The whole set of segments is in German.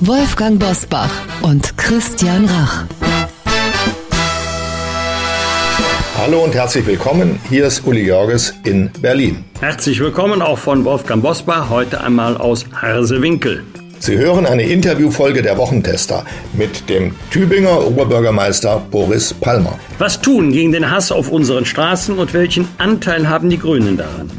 Wolfgang Bosbach und Christian Rach. Hallo und herzlich willkommen. Hier ist Uli Jorges in Berlin. Herzlich willkommen auch von Wolfgang Bosbach, heute einmal aus Harsewinkel. Sie hören eine Interviewfolge der Wochentester mit dem Tübinger Oberbürgermeister Boris Palmer. Was tun gegen den Hass auf unseren Straßen und welchen Anteil haben die Grünen daran?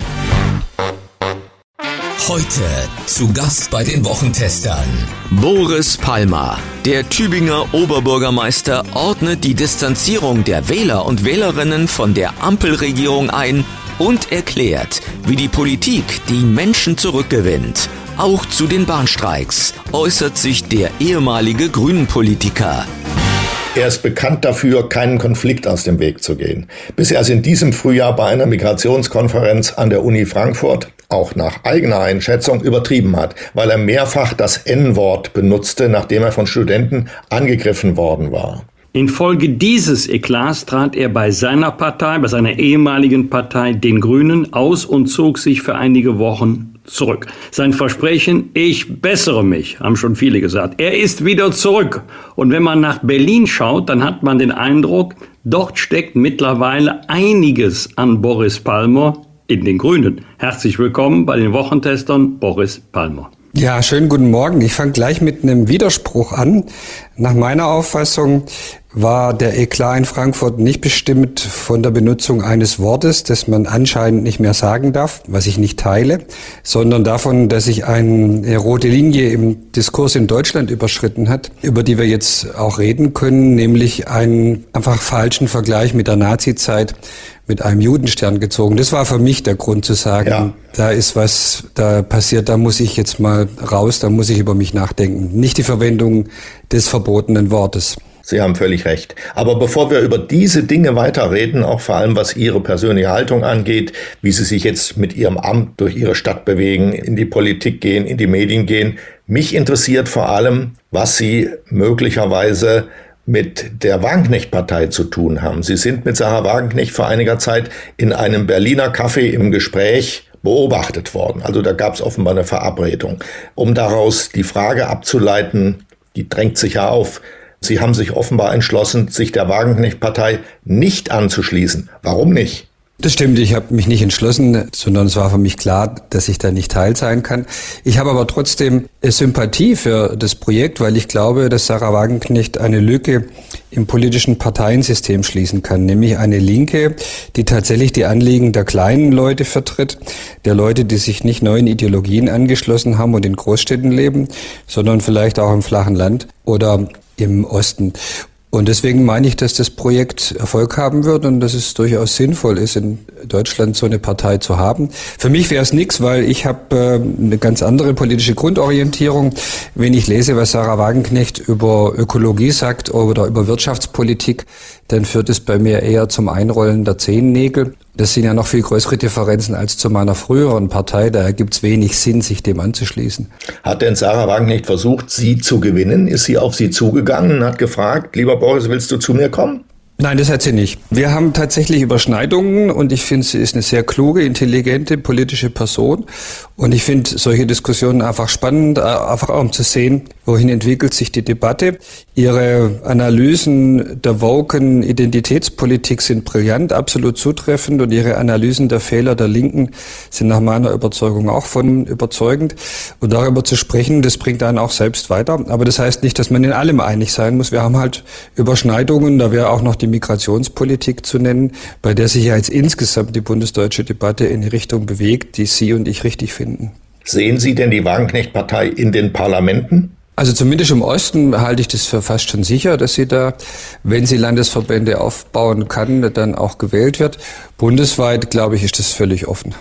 Heute zu Gast bei den Wochentestern. Boris Palmer, der Tübinger Oberbürgermeister, ordnet die Distanzierung der Wähler und Wählerinnen von der Ampelregierung ein und erklärt, wie die Politik die Menschen zurückgewinnt. Auch zu den Bahnstreiks äußert sich der ehemalige Grünen-Politiker. Er ist bekannt dafür, keinen Konflikt aus dem Weg zu gehen. Bis er es in diesem Frühjahr bei einer Migrationskonferenz an der Uni Frankfurt auch nach eigener Einschätzung übertrieben hat, weil er mehrfach das N-Wort benutzte, nachdem er von Studenten angegriffen worden war. Infolge dieses Eklats trat er bei seiner Partei, bei seiner ehemaligen Partei, den Grünen, aus und zog sich für einige Wochen zurück. Sein Versprechen, ich bessere mich, haben schon viele gesagt. Er ist wieder zurück. Und wenn man nach Berlin schaut, dann hat man den Eindruck, dort steckt mittlerweile einiges an Boris Palmer in den Grünen. Herzlich willkommen bei den Wochentestern Boris Palmer. Ja, schönen guten Morgen. Ich fange gleich mit einem Widerspruch an. Nach meiner Auffassung war der Eklat in Frankfurt nicht bestimmt von der Benutzung eines Wortes, das man anscheinend nicht mehr sagen darf, was ich nicht teile, sondern davon, dass sich eine rote Linie im Diskurs in Deutschland überschritten hat, über die wir jetzt auch reden können, nämlich einen einfach falschen Vergleich mit der Nazizeit mit einem Judenstern gezogen. Das war für mich der Grund zu sagen, ja. da ist was, da passiert, da muss ich jetzt mal raus, da muss ich über mich nachdenken. Nicht die Verwendung des verbotenen Wortes. Sie haben völlig recht. Aber bevor wir über diese Dinge weiterreden, auch vor allem was Ihre persönliche Haltung angeht, wie Sie sich jetzt mit Ihrem Amt durch Ihre Stadt bewegen, in die Politik gehen, in die Medien gehen, mich interessiert vor allem, was Sie möglicherweise mit der Wagenknecht-Partei zu tun haben. Sie sind mit Sarah Wagenknecht vor einiger Zeit in einem Berliner Café im Gespräch beobachtet worden. Also da gab es offenbar eine Verabredung. Um daraus die Frage abzuleiten, die drängt sich ja auf. Sie haben sich offenbar entschlossen, sich der Wagenknecht-Partei nicht anzuschließen. Warum nicht? Das stimmt, ich habe mich nicht entschlossen, sondern es war für mich klar, dass ich da nicht Teil sein kann. Ich habe aber trotzdem Sympathie für das Projekt, weil ich glaube, dass Sarah Wagenknecht eine Lücke im politischen Parteiensystem schließen kann, nämlich eine Linke, die tatsächlich die Anliegen der kleinen Leute vertritt, der Leute, die sich nicht neuen Ideologien angeschlossen haben und in Großstädten leben, sondern vielleicht auch im flachen Land oder im Osten. Und deswegen meine ich, dass das Projekt Erfolg haben wird und dass es durchaus sinnvoll ist, in Deutschland so eine Partei zu haben. Für mich wäre es nichts, weil ich habe äh, eine ganz andere politische Grundorientierung. Wenn ich lese, was Sarah Wagenknecht über Ökologie sagt oder über Wirtschaftspolitik, dann führt es bei mir eher zum Einrollen der Zehennägel. Das sind ja noch viel größere Differenzen als zu meiner früheren Partei. Daher gibt es wenig Sinn, sich dem anzuschließen. Hat denn Sarah Wagenknecht versucht, Sie zu gewinnen? Ist sie auf Sie zugegangen und hat gefragt, lieber Boris, willst du zu mir kommen? Nein, das hat sie nicht. Wir haben tatsächlich Überschneidungen und ich finde, sie ist eine sehr kluge, intelligente politische Person. Und ich finde solche Diskussionen einfach spannend, äh, einfach um zu sehen, wohin entwickelt sich die Debatte. Ihre Analysen der woken Identitätspolitik sind brillant, absolut zutreffend und ihre Analysen der Fehler der Linken sind nach meiner Überzeugung auch von überzeugend. Und darüber zu sprechen, das bringt einen auch selbst weiter. Aber das heißt nicht, dass man in allem einig sein muss. Wir haben halt Überschneidungen, da wäre auch noch die die Migrationspolitik zu nennen, bei der sich ja jetzt insgesamt die bundesdeutsche Debatte in die Richtung bewegt, die Sie und ich richtig finden. Sehen Sie denn die Wagenknecht-Partei in den Parlamenten? Also zumindest im Osten halte ich das für fast schon sicher, dass sie da, wenn sie Landesverbände aufbauen kann, dann auch gewählt wird. Bundesweit, glaube ich, ist das völlig offen.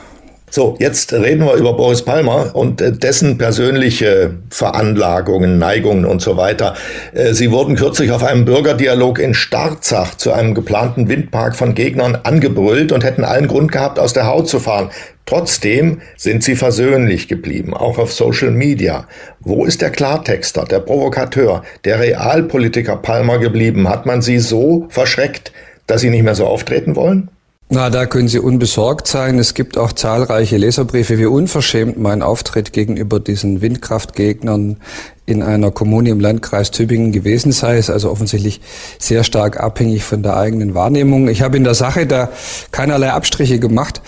So, jetzt reden wir über Boris Palmer und äh, dessen persönliche Veranlagungen, Neigungen und so weiter. Äh, Sie wurden kürzlich auf einem Bürgerdialog in Starzach zu einem geplanten Windpark von Gegnern angebrüllt und hätten allen Grund gehabt, aus der Haut zu fahren. Trotzdem sind sie versöhnlich geblieben, auch auf Social Media. Wo ist der Klartexter, der Provokateur, der Realpolitiker Palmer geblieben? Hat man sie so verschreckt, dass sie nicht mehr so auftreten wollen? Na, da können Sie unbesorgt sein. Es gibt auch zahlreiche Leserbriefe, wie unverschämt mein Auftritt gegenüber diesen Windkraftgegnern in einer Kommune im Landkreis Tübingen gewesen sei. Ist also offensichtlich sehr stark abhängig von der eigenen Wahrnehmung. Ich habe in der Sache da keinerlei Abstriche gemacht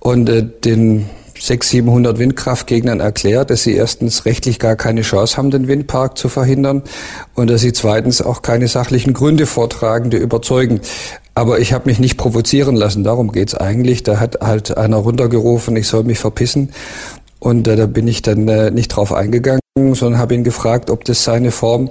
und äh, den 600, 700 Windkraftgegnern erklärt, dass sie erstens rechtlich gar keine Chance haben, den Windpark zu verhindern und dass sie zweitens auch keine sachlichen Gründe vortragen, die überzeugen. Aber ich habe mich nicht provozieren lassen, darum geht's eigentlich. Da hat halt einer runtergerufen, ich soll mich verpissen. Und äh, da bin ich dann äh, nicht drauf eingegangen, sondern habe ihn gefragt, ob das seine Form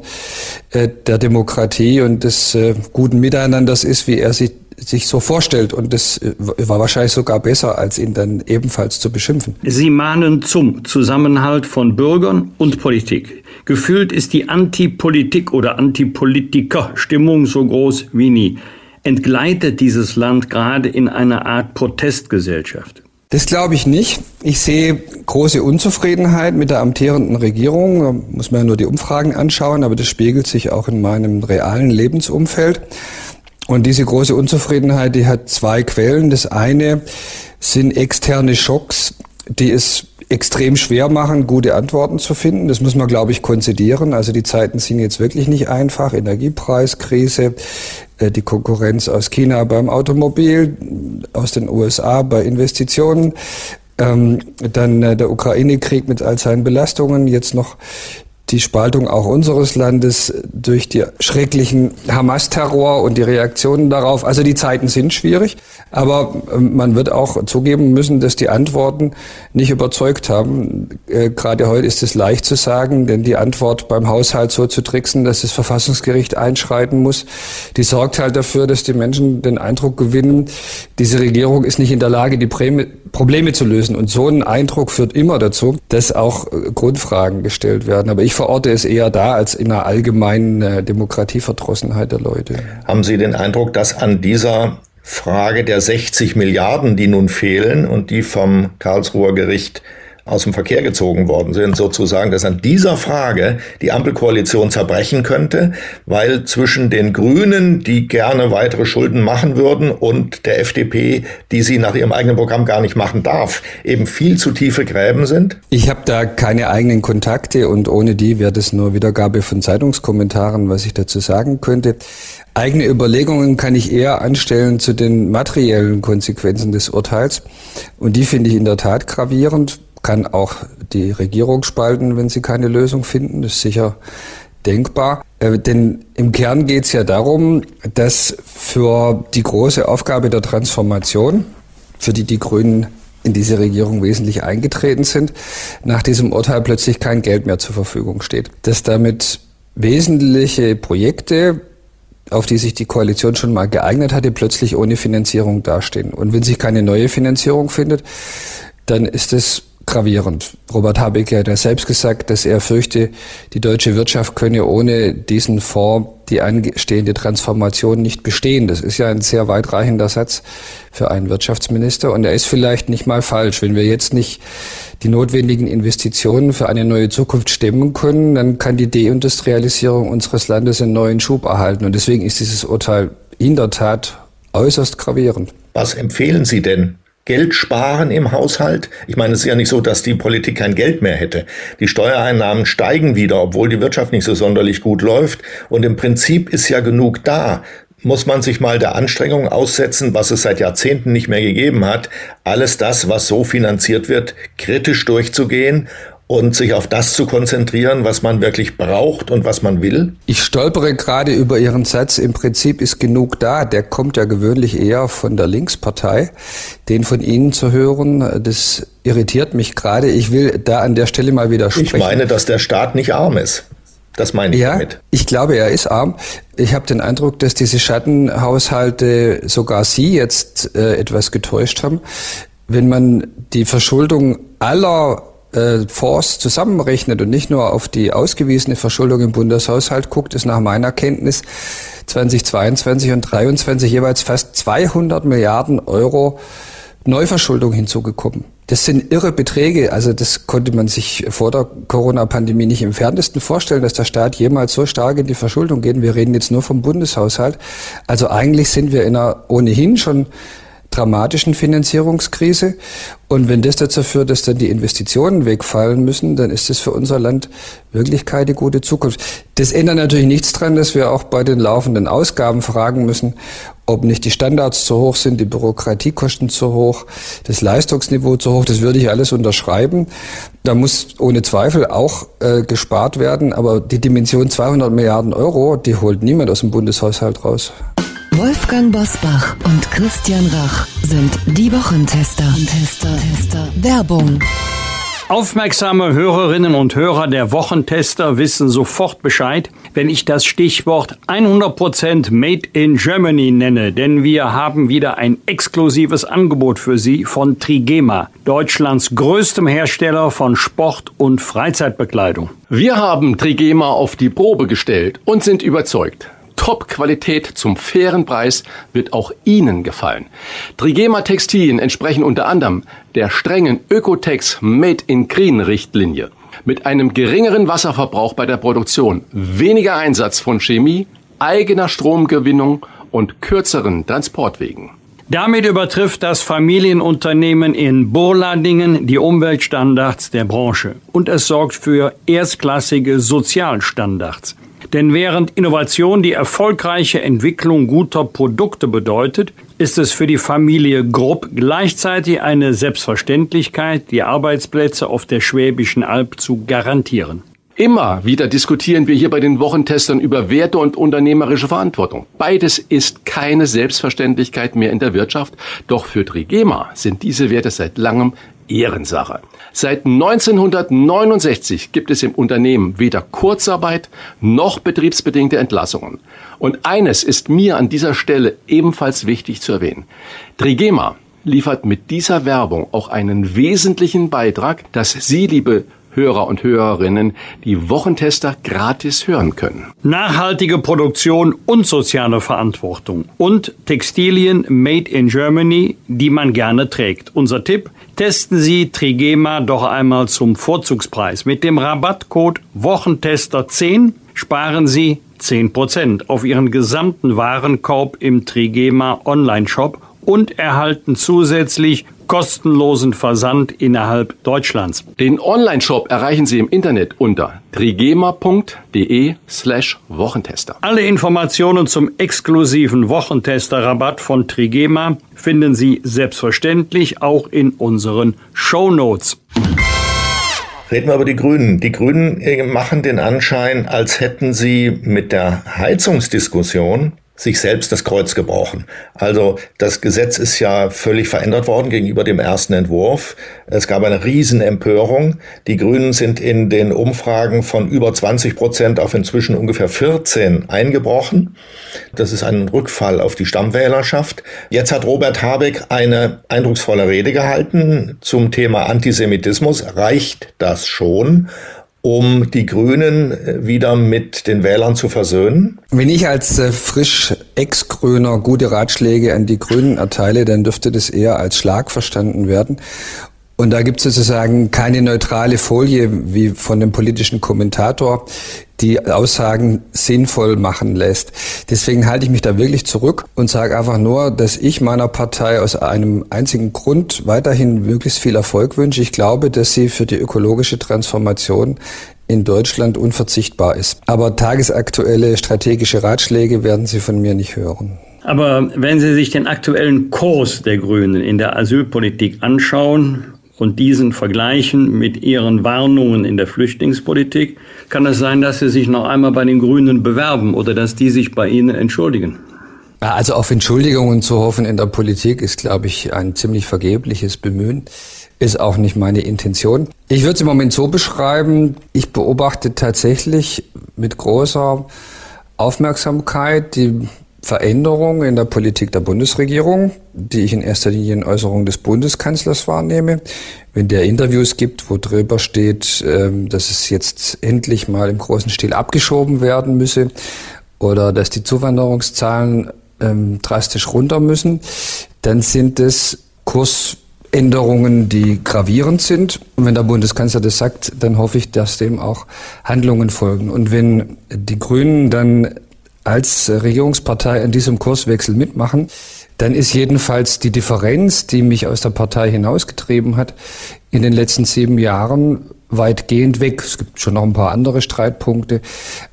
äh, der Demokratie und des äh, guten Miteinanders ist, wie er sich sich so vorstellt. Und das äh, war wahrscheinlich sogar besser, als ihn dann ebenfalls zu beschimpfen. Sie mahnen zum Zusammenhalt von Bürgern und Politik. Gefühlt ist die Antipolitik oder Antipolitiker-Stimmung so groß wie nie. Entgleitet dieses Land gerade in eine Art Protestgesellschaft? Das glaube ich nicht. Ich sehe große Unzufriedenheit mit der amtierenden Regierung. Da muss man ja nur die Umfragen anschauen, aber das spiegelt sich auch in meinem realen Lebensumfeld. Und diese große Unzufriedenheit, die hat zwei Quellen. Das eine sind externe Schocks, die es extrem schwer machen, gute Antworten zu finden. Das muss man, glaube ich, konzidieren. Also die Zeiten sind jetzt wirklich nicht einfach. Energiepreiskrise, äh, die Konkurrenz aus China beim Automobil, aus den USA bei Investitionen. Ähm, dann äh, der Ukraine-Krieg mit all seinen Belastungen, jetzt noch die Spaltung auch unseres Landes durch die schrecklichen Hamas-Terror und die Reaktionen darauf. Also die Zeiten sind schwierig, aber ähm, man wird auch zugeben müssen, dass die Antworten nicht überzeugt haben. Äh, gerade heute ist es leicht zu sagen, denn die Antwort beim Haushalt so zu tricksen, dass das Verfassungsgericht einschreiten muss, die sorgt halt dafür, dass die Menschen den Eindruck gewinnen, diese Regierung ist nicht in der Lage, die Probleme zu lösen. Und so ein Eindruck führt immer dazu, dass auch äh, Grundfragen gestellt werden. Aber ich verorte es eher da als in einer allgemeinen äh, Demokratieverdrossenheit der Leute. Haben Sie den Eindruck, dass an dieser Frage der 60 Milliarden, die nun fehlen und die vom Karlsruher Gericht aus dem Verkehr gezogen worden sind, sozusagen, dass an dieser Frage die Ampelkoalition zerbrechen könnte, weil zwischen den Grünen, die gerne weitere Schulden machen würden, und der FDP, die sie nach ihrem eigenen Programm gar nicht machen darf, eben viel zu tiefe Gräben sind? Ich habe da keine eigenen Kontakte und ohne die wäre das nur Wiedergabe von Zeitungskommentaren, was ich dazu sagen könnte. Eigene Überlegungen kann ich eher anstellen zu den materiellen Konsequenzen des Urteils. Und die finde ich in der Tat gravierend kann auch die Regierung spalten, wenn sie keine Lösung finden. Das ist sicher denkbar. Äh, denn im Kern geht es ja darum, dass für die große Aufgabe der Transformation, für die die Grünen in diese Regierung wesentlich eingetreten sind, nach diesem Urteil plötzlich kein Geld mehr zur Verfügung steht. Dass damit wesentliche Projekte, auf die sich die Koalition schon mal geeignet hatte, plötzlich ohne Finanzierung dastehen. Und wenn sich keine neue Finanzierung findet, dann ist es gravierend. Robert Habeck hat ja selbst gesagt, dass er fürchte, die deutsche Wirtschaft könne ohne diesen Fonds die anstehende Transformation nicht bestehen. Das ist ja ein sehr weitreichender Satz für einen Wirtschaftsminister und er ist vielleicht nicht mal falsch. Wenn wir jetzt nicht die notwendigen Investitionen für eine neue Zukunft stemmen können, dann kann die Deindustrialisierung unseres Landes einen neuen Schub erhalten. Und deswegen ist dieses Urteil in der Tat äußerst gravierend. Was empfehlen Sie denn Geld sparen im Haushalt? Ich meine, es ist ja nicht so, dass die Politik kein Geld mehr hätte. Die Steuereinnahmen steigen wieder, obwohl die Wirtschaft nicht so sonderlich gut läuft. Und im Prinzip ist ja genug da. Muss man sich mal der Anstrengung aussetzen, was es seit Jahrzehnten nicht mehr gegeben hat, alles das, was so finanziert wird, kritisch durchzugehen und sich auf das zu konzentrieren, was man wirklich braucht und was man will? Ich stolpere gerade über Ihren Satz, im Prinzip ist genug da. Der kommt ja gewöhnlich eher von der Linkspartei. Den von Ihnen zu hören, das irritiert mich gerade. Ich will da an der Stelle mal widersprechen. Ich meine, dass der Staat nicht arm ist. Das meine ich ja, damit. Ich glaube, er ist arm. Ich habe den Eindruck, dass diese Schattenhaushalte sogar Sie jetzt äh, etwas getäuscht haben. wenn man die Verschuldung aller äh, Fonds zusammenrechnet und nicht nur auf die ausgewiesene Verschuldung im Bundeshaushalt guckt, ist nach meiner Kenntnis 2022 und 2023 jeweils fast 200 Milliarden Euro Neuverschuldung hinzugekommen. Das sind irre Beträge. Also das konnte man sich vor der Corona-Pandemie nicht im ferntesten vorstellen, dass der Staat jemals so stark in die Verschuldung geht. Wir reden jetzt nur vom Bundeshaushalt. Also eigentlich sind wir in einer ohnehin schon dramatischen Finanzierungskrise. Und wenn das dazu führt, dass dann die Investitionen wegfallen müssen, dann ist das für unser Land wirklich keine gute Zukunft. Das ändert natürlich nichts daran, dass wir auch bei den laufenden Ausgaben fragen müssen, ob nicht die Standards zu hoch sind, die Bürokratiekosten zu hoch, das Leistungsniveau zu hoch. Das würde ich alles unterschreiben. Da muss ohne Zweifel auch äh, gespart werden. Aber die Dimension 200 Milliarden Euro, die holt niemand aus dem Bundeshaushalt raus. Wolfgang Bosbach und Christian Rach sind die Wochentester. Tester, Tester. Werbung. Aufmerksame Hörerinnen und Hörer der Wochentester wissen sofort Bescheid, wenn ich das Stichwort 100% Made in Germany nenne, denn wir haben wieder ein exklusives Angebot für Sie von Trigema, Deutschlands größtem Hersteller von Sport- und Freizeitbekleidung. Wir haben Trigema auf die Probe gestellt und sind überzeugt. Top-Qualität zum fairen Preis wird auch Ihnen gefallen. Trigema Textilien entsprechen unter anderem der strengen Ökotex Made in Green Richtlinie. Mit einem geringeren Wasserverbrauch bei der Produktion, weniger Einsatz von Chemie, eigener Stromgewinnung und kürzeren Transportwegen. Damit übertrifft das Familienunternehmen in Burladingen die Umweltstandards der Branche und es sorgt für erstklassige Sozialstandards. Denn während Innovation die erfolgreiche Entwicklung guter Produkte bedeutet, ist es für die Familie Grupp gleichzeitig eine Selbstverständlichkeit, die Arbeitsplätze auf der Schwäbischen Alb zu garantieren. Immer wieder diskutieren wir hier bei den Wochentestern über Werte und unternehmerische Verantwortung. Beides ist keine Selbstverständlichkeit mehr in der Wirtschaft, doch für Trigema sind diese Werte seit langem Ehrensache. Seit 1969 gibt es im Unternehmen weder Kurzarbeit noch betriebsbedingte Entlassungen. Und eines ist mir an dieser Stelle ebenfalls wichtig zu erwähnen. Trigema liefert mit dieser Werbung auch einen wesentlichen Beitrag, dass Sie, liebe Hörer und Hörerinnen die Wochentester gratis hören können. Nachhaltige Produktion und soziale Verantwortung und Textilien made in Germany, die man gerne trägt. Unser Tipp, testen Sie Trigema doch einmal zum Vorzugspreis. Mit dem Rabattcode Wochentester 10 sparen Sie 10% auf Ihren gesamten Warenkorb im Trigema Online-Shop und erhalten zusätzlich kostenlosen Versand innerhalb Deutschlands. Den Online-Shop erreichen Sie im Internet unter trigema.de slash Wochentester. Alle Informationen zum exklusiven Wochentester-Rabatt von Trigema finden Sie selbstverständlich auch in unseren Show Notes. Reden wir über die Grünen. Die Grünen äh, machen den Anschein, als hätten sie mit der Heizungsdiskussion sich selbst das Kreuz gebrochen. Also das Gesetz ist ja völlig verändert worden gegenüber dem ersten Entwurf. Es gab eine Riesenempörung. Die Grünen sind in den Umfragen von über 20 Prozent auf inzwischen ungefähr 14 eingebrochen. Das ist ein Rückfall auf die Stammwählerschaft. Jetzt hat Robert Habeck eine eindrucksvolle Rede gehalten zum Thema Antisemitismus. Reicht das schon? Um die Grünen äh, wieder mit den Wählern zu versöhnen? Wenn ich als äh, frisch Ex-Grüner gute Ratschläge an die Grünen erteile, dann dürfte das eher als Schlag verstanden werden. Und da gibt es sozusagen keine neutrale Folie wie von dem politischen Kommentator, die Aussagen sinnvoll machen lässt. Deswegen halte ich mich da wirklich zurück und sage einfach nur, dass ich meiner Partei aus einem einzigen Grund weiterhin möglichst viel Erfolg wünsche. Ich glaube, dass sie für die ökologische Transformation in Deutschland unverzichtbar ist. Aber tagesaktuelle strategische Ratschläge werden Sie von mir nicht hören. Aber wenn Sie sich den aktuellen Kurs der Grünen in der Asylpolitik anschauen und diesen vergleichen mit ihren Warnungen in der Flüchtlingspolitik, kann es sein, dass sie sich noch einmal bei den Grünen bewerben oder dass die sich bei ihnen entschuldigen. Also auf Entschuldigungen zu hoffen in der Politik ist, glaube ich, ein ziemlich vergebliches Bemühen. Ist auch nicht meine Intention. Ich würde es im Moment so beschreiben, ich beobachte tatsächlich mit großer Aufmerksamkeit die Veränderung in der Politik der Bundesregierung, die ich in erster Linie in Äußerungen des Bundeskanzlers wahrnehme. Wenn der Interviews gibt, wo drüber steht, ähm, dass es jetzt endlich mal im großen Stil abgeschoben werden müsse oder dass die Zuwanderungszahlen ähm, drastisch runter müssen, dann sind es Kursänderungen, die gravierend sind. Und wenn der Bundeskanzler das sagt, dann hoffe ich, dass dem auch Handlungen folgen. Und wenn die Grünen dann als Regierungspartei an diesem Kurswechsel mitmachen, dann ist jedenfalls die Differenz, die mich aus der Partei hinausgetrieben hat, in den letzten sieben Jahren weitgehend weg. Es gibt schon noch ein paar andere Streitpunkte,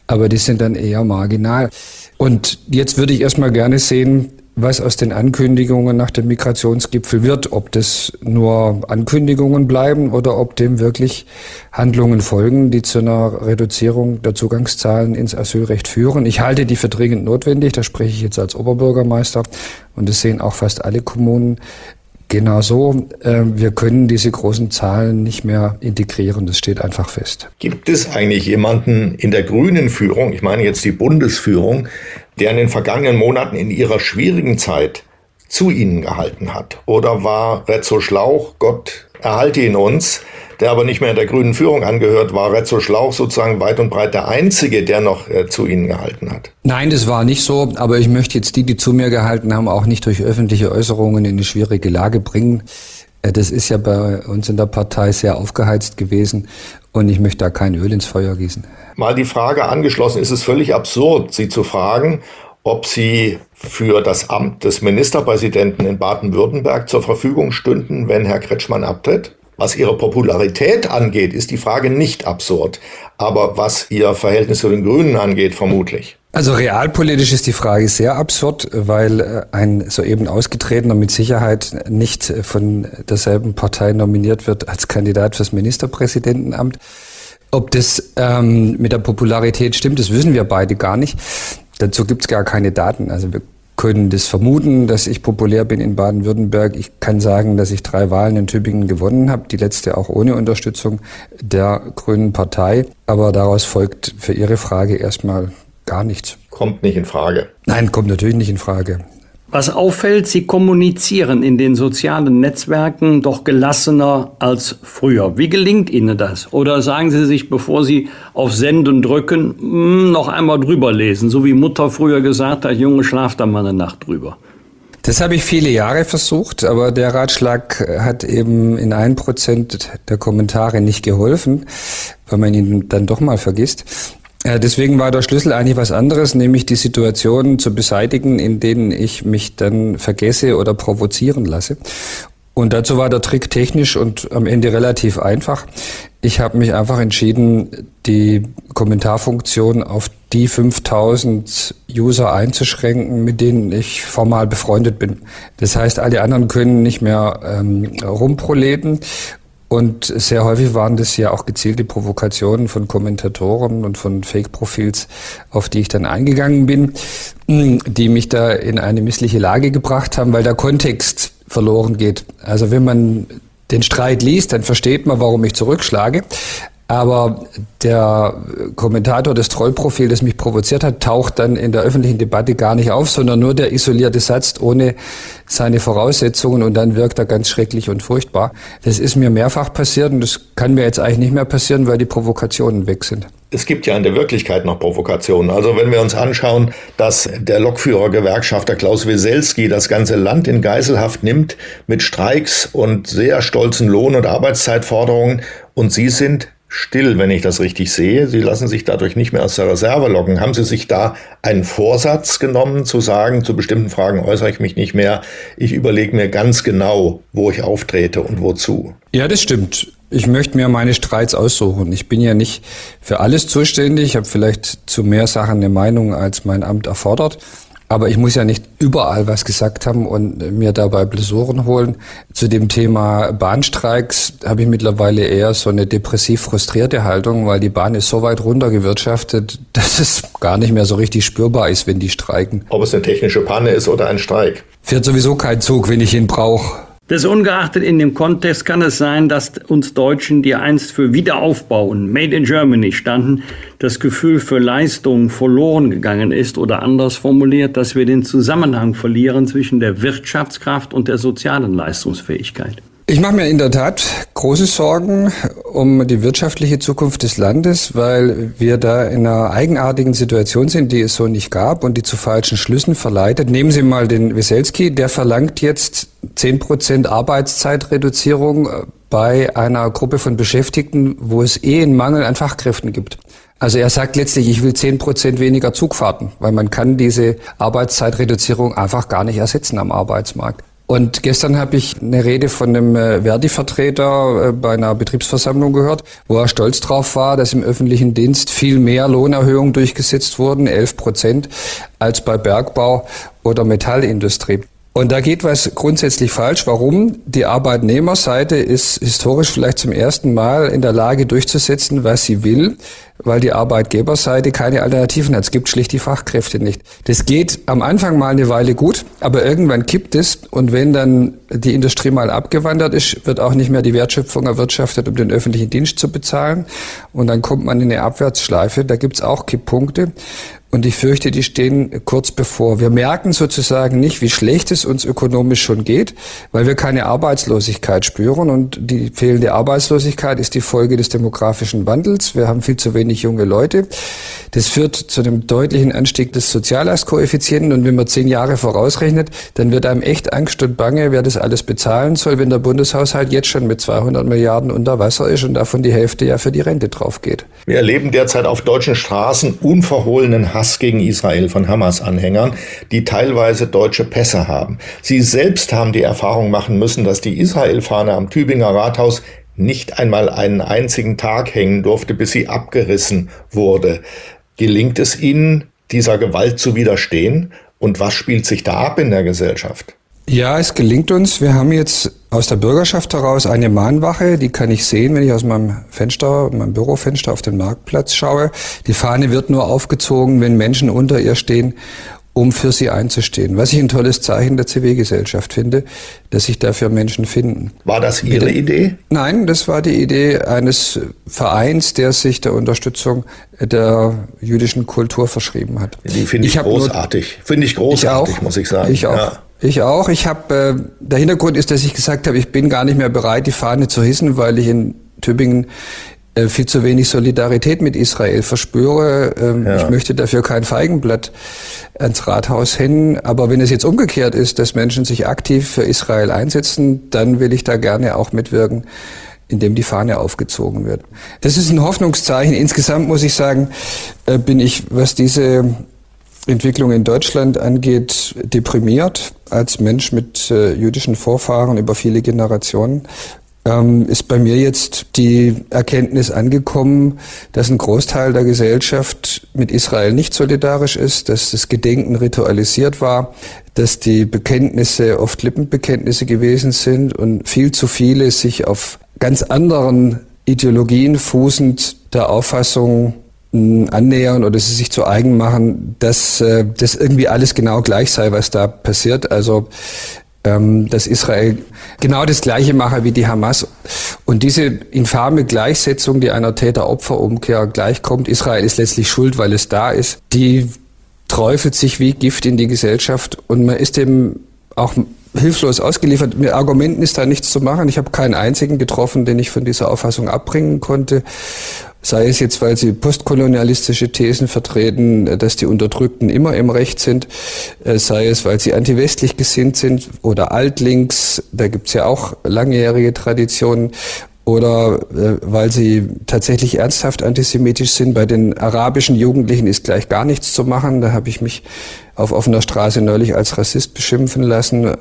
aber die sind dann eher marginal. Und jetzt würde ich erstmal gerne sehen, was aus den Ankündigungen nach dem Migrationsgipfel wird, ob das nur Ankündigungen bleiben oder ob dem wirklich Handlungen folgen, die zu einer Reduzierung der Zugangszahlen ins Asylrecht führen. Ich halte die für dringend notwendig, da spreche ich jetzt als Oberbürgermeister und das sehen auch fast alle Kommunen. Genau so. Ähm, wir können diese großen Zahlen nicht mehr integrieren. Das steht einfach fest. Gibt es eigentlich jemanden in der grünen Führung, ich meine jetzt die Bundesführung, der in den vergangenen Monaten in ihrer schwierigen Zeit zu ihnen gehalten hat? Oder war Rezzo Schlauch, Gott erhalte ihn uns, der aber nicht mehr der grünen Führung angehört, war Rezzo Schlauch sozusagen weit und breit der Einzige, der noch äh, zu Ihnen gehalten hat? Nein, das war nicht so, aber ich möchte jetzt die, die zu mir gehalten haben, auch nicht durch öffentliche Äußerungen in eine schwierige Lage bringen. Äh, das ist ja bei uns in der Partei sehr aufgeheizt gewesen und ich möchte da kein Öl ins Feuer gießen. Mal die Frage angeschlossen, ist es völlig absurd, Sie zu fragen, ob Sie für das Amt des Ministerpräsidenten in Baden-Württemberg zur Verfügung stünden, wenn Herr Kretschmann abtritt? Was ihre Popularität angeht, ist die Frage nicht absurd. Aber was ihr Verhältnis zu den Grünen angeht, vermutlich. Also realpolitisch ist die Frage sehr absurd, weil äh, ein soeben ausgetretener mit Sicherheit nicht von derselben Partei nominiert wird als Kandidat fürs Ministerpräsidentenamt. Ob das ähm, mit der Popularität stimmt, das wissen wir beide gar nicht. Dazu gibt es gar keine Daten. Also wir können das vermuten, dass ich populär bin in Baden-Württemberg. Ich kann sagen, dass ich drei Wahlen in Tübingen gewonnen habe, die letzte auch ohne Unterstützung der Grünen Partei. Aber daraus folgt für Ihre Frage erstmal gar nichts. Kommt nicht in Frage. Nein, kommt natürlich nicht in Frage. Was auffällt, Sie kommunizieren in den sozialen Netzwerken doch gelassener als früher. Wie gelingt Ihnen das? Oder sagen Sie sich, bevor Sie auf Senden drücken, hm, noch einmal drüber lesen, so wie Mutter früher gesagt hat, Junge, schlaf da mal eine Nacht drüber? Das habe ich viele Jahre versucht, aber der Ratschlag hat eben in ein Prozent der Kommentare nicht geholfen, weil man ihn dann doch mal vergisst. Äh, deswegen war der Schlüssel eigentlich was anderes, nämlich die Situationen zu beseitigen, in denen ich mich dann vergesse oder provozieren lasse. Und dazu war der Trick technisch und am Ende relativ einfach. Ich habe mich einfach entschieden, die Kommentarfunktion auf die 5000 User einzuschränken, mit denen ich formal befreundet bin. Das heißt, alle anderen können nicht mehr ähm, rumproleten und sehr häufig waren das ja auch gezielte Provokationen von Kommentatoren und von Fake-Profils, auf die ich dann eingegangen bin, die mich da in eine missliche Lage gebracht haben, weil der Kontext verloren geht. Also wenn man den Streit liest, dann versteht man, warum ich zurückschlage. Aber der Kommentator, das Trollprofil, das mich provoziert hat, taucht dann in der öffentlichen Debatte gar nicht auf, sondern nur der isolierte Satz ohne seine Voraussetzungen und dann wirkt er ganz schrecklich und furchtbar. Das ist mir mehrfach passiert und das kann mir jetzt eigentlich nicht mehr passieren, weil die Provokationen weg sind. Es gibt ja in der Wirklichkeit noch Provokationen. Also wenn wir uns anschauen, dass der Lokführer Gewerkschafter Klaus Weselski das ganze Land in Geiselhaft nimmt mit Streiks und sehr stolzen Lohn- und Arbeitszeitforderungen und Sie sind still, wenn ich das richtig sehe. Sie lassen sich dadurch nicht mehr aus der Reserve locken. Haben Sie sich da einen Vorsatz genommen, zu sagen, zu bestimmten Fragen äußere ich mich nicht mehr. Ich überlege mir ganz genau, wo ich auftrete und wozu. Ja, das stimmt. Ich möchte mir meine Streits aussuchen. Ich bin ja nicht für alles zuständig. Ich habe vielleicht zu mehr Sachen eine Meinung, als mein Amt erfordert. Aber ich muss ja nicht überall was gesagt haben und mir dabei Blessuren holen. Zu dem Thema Bahnstreiks habe ich mittlerweile eher so eine depressiv frustrierte Haltung, weil die Bahn ist so weit runtergewirtschaftet, dass es gar nicht mehr so richtig spürbar ist, wenn die streiken. Ob es eine technische Panne ist oder ein Streik. Fährt sowieso kein Zug, wenn ich ihn brauche. Das ungeachtet in dem Kontext kann es sein, dass uns Deutschen, die einst für Wiederaufbau und Made in Germany standen, das Gefühl für Leistung verloren gegangen ist oder anders formuliert, dass wir den Zusammenhang verlieren zwischen der Wirtschaftskraft und der sozialen Leistungsfähigkeit. Ich mache mir in der Tat große Sorgen um die wirtschaftliche Zukunft des Landes, weil wir da in einer eigenartigen Situation sind, die es so nicht gab und die zu falschen Schlüssen verleitet. Nehmen Sie mal den Weselski, der verlangt jetzt 10 Prozent Arbeitszeitreduzierung bei einer Gruppe von Beschäftigten, wo es eh einen Mangel an Fachkräften gibt. Also er sagt letztlich, ich will 10 Prozent weniger Zugfahrten, weil man kann diese Arbeitszeitreduzierung einfach gar nicht ersetzen am Arbeitsmarkt. Und gestern habe ich eine Rede von einem äh, Verdi-Vertreter äh, bei einer Betriebsversammlung gehört, wo er stolz drauf war, dass im öffentlichen Dienst viel mehr Lohnerhöhungen durchgesetzt wurden, 11 Prozent, als bei Bergbau oder Metallindustrie. Und da geht was grundsätzlich falsch. Warum? Die Arbeitnehmerseite ist historisch vielleicht zum ersten Mal in der Lage durchzusetzen, was sie will, weil die Arbeitgeberseite keine Alternativen hat. Es gibt schlicht die Fachkräfte nicht. Das geht am Anfang mal eine Weile gut, aber irgendwann kippt es. Und wenn dann die Industrie mal abgewandert ist, wird auch nicht mehr die Wertschöpfung erwirtschaftet, um den öffentlichen Dienst zu bezahlen. Und dann kommt man in eine Abwärtsschleife. Da gibt's auch Kipppunkte. Und ich fürchte, die stehen kurz bevor. Wir merken sozusagen nicht, wie schlecht es uns ökonomisch schon geht, weil wir keine Arbeitslosigkeit spüren. Und die fehlende Arbeitslosigkeit ist die Folge des demografischen Wandels. Wir haben viel zu wenig junge Leute. Das führt zu einem deutlichen Anstieg des Soziallastkoeffizienten. Und wenn man zehn Jahre vorausrechnet, dann wird einem echt Angst und Bange, wer das alles bezahlen soll, wenn der Bundeshaushalt jetzt schon mit 200 Milliarden unter Wasser ist und davon die Hälfte ja für die Rente drauf geht. Wir erleben derzeit auf deutschen Straßen unverhohlenen Hass Hass gegen Israel von Hamas-Anhängern, die teilweise deutsche Pässe haben. Sie selbst haben die Erfahrung machen müssen, dass die Israel-Fahne am Tübinger Rathaus nicht einmal einen einzigen Tag hängen durfte, bis sie abgerissen wurde. Gelingt es Ihnen, dieser Gewalt zu widerstehen? Und was spielt sich da ab in der Gesellschaft? Ja, es gelingt uns. Wir haben jetzt aus der Bürgerschaft heraus eine Mahnwache, die kann ich sehen, wenn ich aus meinem Fenster, meinem Bürofenster auf den Marktplatz schaue. Die Fahne wird nur aufgezogen, wenn Menschen unter ihr stehen, um für sie einzustehen. Was ich ein tolles Zeichen der Zivilgesellschaft finde, dass sich dafür Menschen finden. War das Ihre Idee? Nein, das war die Idee eines Vereins, der sich der Unterstützung der jüdischen Kultur verschrieben hat. Die finde ich, ich großartig. Finde ich großartig, ich muss ich sagen. Ich auch. Ja. Ich auch. Ich habe äh, der Hintergrund ist, dass ich gesagt habe, ich bin gar nicht mehr bereit, die Fahne zu hissen, weil ich in Tübingen äh, viel zu wenig Solidarität mit Israel verspüre. Ähm, ja. Ich möchte dafür kein Feigenblatt ans Rathaus hängen. Aber wenn es jetzt umgekehrt ist, dass Menschen sich aktiv für Israel einsetzen, dann will ich da gerne auch mitwirken indem die Fahne aufgezogen wird. Das ist ein Hoffnungszeichen. Insgesamt muss ich sagen, äh, bin ich, was diese Entwicklung in Deutschland angeht, deprimiert als Mensch mit äh, jüdischen Vorfahren über viele Generationen. Ähm, ist bei mir jetzt die Erkenntnis angekommen, dass ein Großteil der Gesellschaft mit Israel nicht solidarisch ist, dass das Gedenken ritualisiert war, dass die Bekenntnisse oft Lippenbekenntnisse gewesen sind und viel zu viele sich auf ganz anderen Ideologien fußend der Auffassung annähern oder sie sich zu eigen machen, dass äh, das irgendwie alles genau gleich sei, was da passiert. Also ähm, dass Israel genau das Gleiche mache wie die Hamas. Und diese infame Gleichsetzung, die einer Täter-Opfer-Umkehr gleichkommt, Israel ist letztlich schuld, weil es da ist, die träufelt sich wie Gift in die Gesellschaft und man ist dem auch hilflos ausgeliefert. Mit Argumenten ist da nichts zu machen. Ich habe keinen einzigen getroffen, den ich von dieser Auffassung abbringen konnte sei es jetzt, weil sie postkolonialistische Thesen vertreten, dass die Unterdrückten immer im Recht sind, äh, sei es, weil sie antiwestlich gesinnt sind oder altlinks, da gibt's ja auch langjährige Traditionen, oder äh, weil sie tatsächlich ernsthaft antisemitisch sind. Bei den arabischen Jugendlichen ist gleich gar nichts zu machen. Da habe ich mich auf offener Straße neulich als Rassist beschimpfen lassen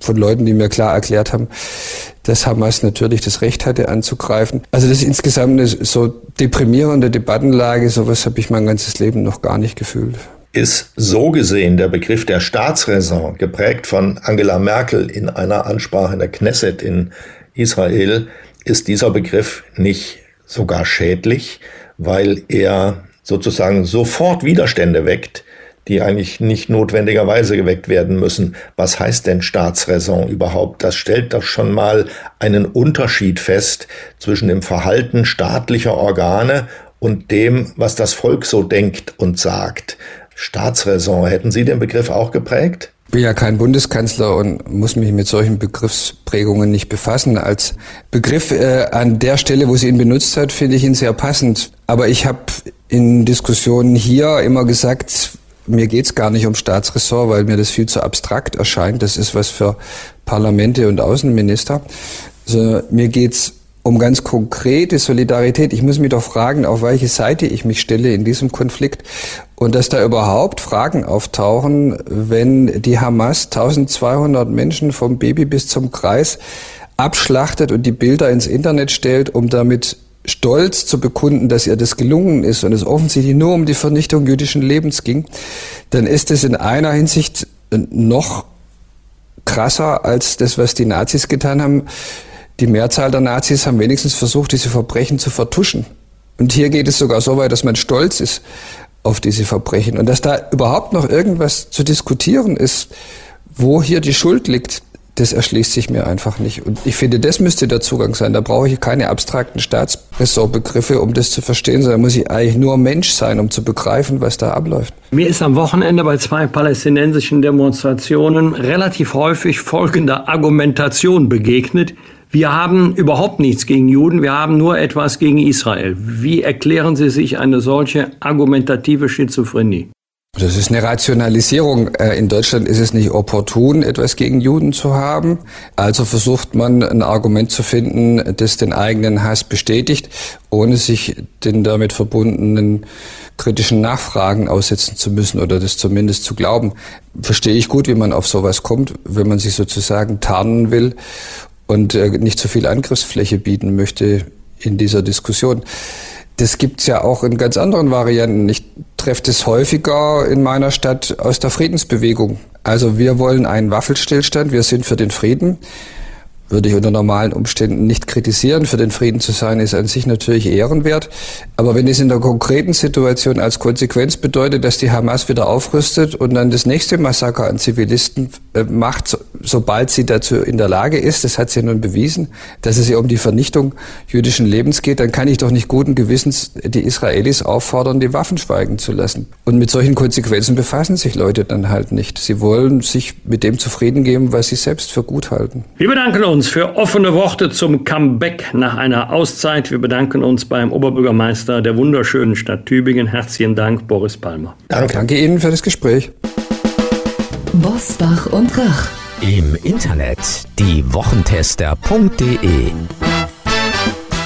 von Leuten, die mir klar erklärt haben, dass Hamas natürlich das Recht hatte anzugreifen. Also das ist insgesamt eine so deprimierende Debattenlage, sowas habe ich mein ganzes Leben noch gar nicht gefühlt. Ist so gesehen der Begriff der Staatsräson, geprägt von Angela Merkel in einer Ansprache in der Knesset in Israel, ist dieser Begriff nicht sogar schädlich, weil er sozusagen sofort Widerstände weckt, die eigentlich nicht notwendigerweise geweckt werden müssen. Was heißt denn Staatsräson überhaupt? Das stellt doch schon mal einen Unterschied fest zwischen dem Verhalten staatlicher Organe und dem, was das Volk so denkt und sagt. Staatsräson, hätten Sie den Begriff auch geprägt? Bin ja kein Bundeskanzler und muss mich mit solchen Begriffsprägungen nicht befassen. Als Begriff äh, an der Stelle, wo sie ihn benutzt hat, finde ich ihn sehr passend. Aber ich habe in Diskussionen hier immer gesagt, mir geht's gar nicht um Staatsressort, weil mir das viel zu abstrakt erscheint. Das ist was für Parlamente und Außenminister. Also, mir geht's um ganz konkrete Solidarität. Ich muss mich doch fragen, auf welche Seite ich mich stelle in diesem Konflikt und dass da überhaupt Fragen auftauchen, wenn die Hamas 1200 Menschen vom Baby bis zum Kreis abschlachtet und die Bilder ins Internet stellt, um damit stolz zu bekunden, dass ihr das gelungen ist und es offensichtlich nur um die Vernichtung jüdischen Lebens ging, dann ist es in einer Hinsicht noch krasser als das, was die Nazis getan haben die Mehrzahl der Nazis haben wenigstens versucht, diese Verbrechen zu vertuschen. Und hier geht es sogar so weit, dass man stolz ist auf diese Verbrechen. Und dass da überhaupt noch irgendwas zu diskutieren ist, wo hier die Schuld liegt, das erschließt sich mir einfach nicht. Und ich finde, das müsste der Zugang sein. Da brauche ich keine abstrakten Staatsressortbegriffe, um das zu verstehen, sondern muss ich eigentlich nur Mensch sein, um zu begreifen, was da abläuft. Mir ist am Wochenende bei zwei palästinensischen Demonstrationen relativ häufig folgende Argumentation begegnet, wir haben überhaupt nichts gegen Juden, wir haben nur etwas gegen Israel. Wie erklären Sie sich eine solche argumentative Schizophrenie? Das ist eine Rationalisierung. Äh, in Deutschland ist es nicht opportun, etwas gegen Juden zu haben. Also versucht man ein Argument zu finden, das den eigenen Hass bestätigt, ohne sich den damit verbundenen kritischen Nachfragen aussetzen zu müssen oder das zumindest zu glauben. Verstehe ich gut, wie man auf sowas kommt, wenn man sich sozusagen tarnen will und äh, nicht zu viel Angriffsfläche bieten möchte in dieser Diskussion. Das gibt's ja auch in ganz anderen Varianten. Ich treffe das häufiger in meiner Stadt aus der Friedensbewegung. Also wir wollen einen Waffelstillstand, wir sind für den Frieden würde ich unter normalen Umständen nicht kritisieren. Für den Frieden zu sein ist an sich natürlich ehrenwert. Aber wenn es in der konkreten Situation als Konsequenz bedeutet, dass die Hamas wieder aufrüstet und dann das nächste Massaker an Zivilisten macht, so, sobald sie dazu in der Lage ist, das hat sie nun bewiesen, dass es ihr um die Vernichtung jüdischen Lebens geht, dann kann ich doch nicht guten Gewissens die Israelis auffordern, die Waffen schweigen zu lassen. Und mit solchen Konsequenzen befassen sich Leute dann halt nicht. Sie wollen sich mit dem zufrieden geben, was sie selbst für gut halten. Wir bedanken uns uns für offene Worte zum Comeback nach einer Auszeit. Wir bedanken uns beim Oberbürgermeister der wunderschönen Stadt Tübingen. Herzlichen Dank, Boris Palmer. Danke, Danke Ihnen für das Gespräch. Bosbach und Rach. Im Internet diewochentester.de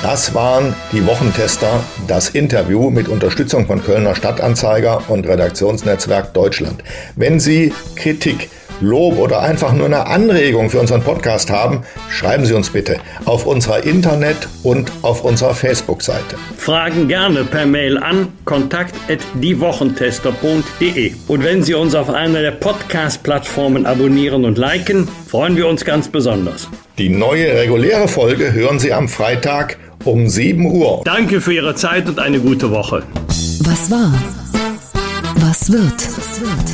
das waren die Wochentester, das Interview mit Unterstützung von Kölner Stadtanzeiger und Redaktionsnetzwerk Deutschland. Wenn Sie Kritik Lob oder einfach nur eine Anregung für unseren Podcast haben, schreiben Sie uns bitte auf unserer Internet- und auf unserer Facebook-Seite. Fragen gerne per Mail an kontakt@diewochentester.de. Und wenn Sie uns auf einer der Podcast-Plattformen abonnieren und liken, freuen wir uns ganz besonders. Die neue reguläre Folge hören Sie am Freitag um 7 Uhr. Danke für Ihre Zeit und eine gute Woche. Was war? Was wird? Was wird?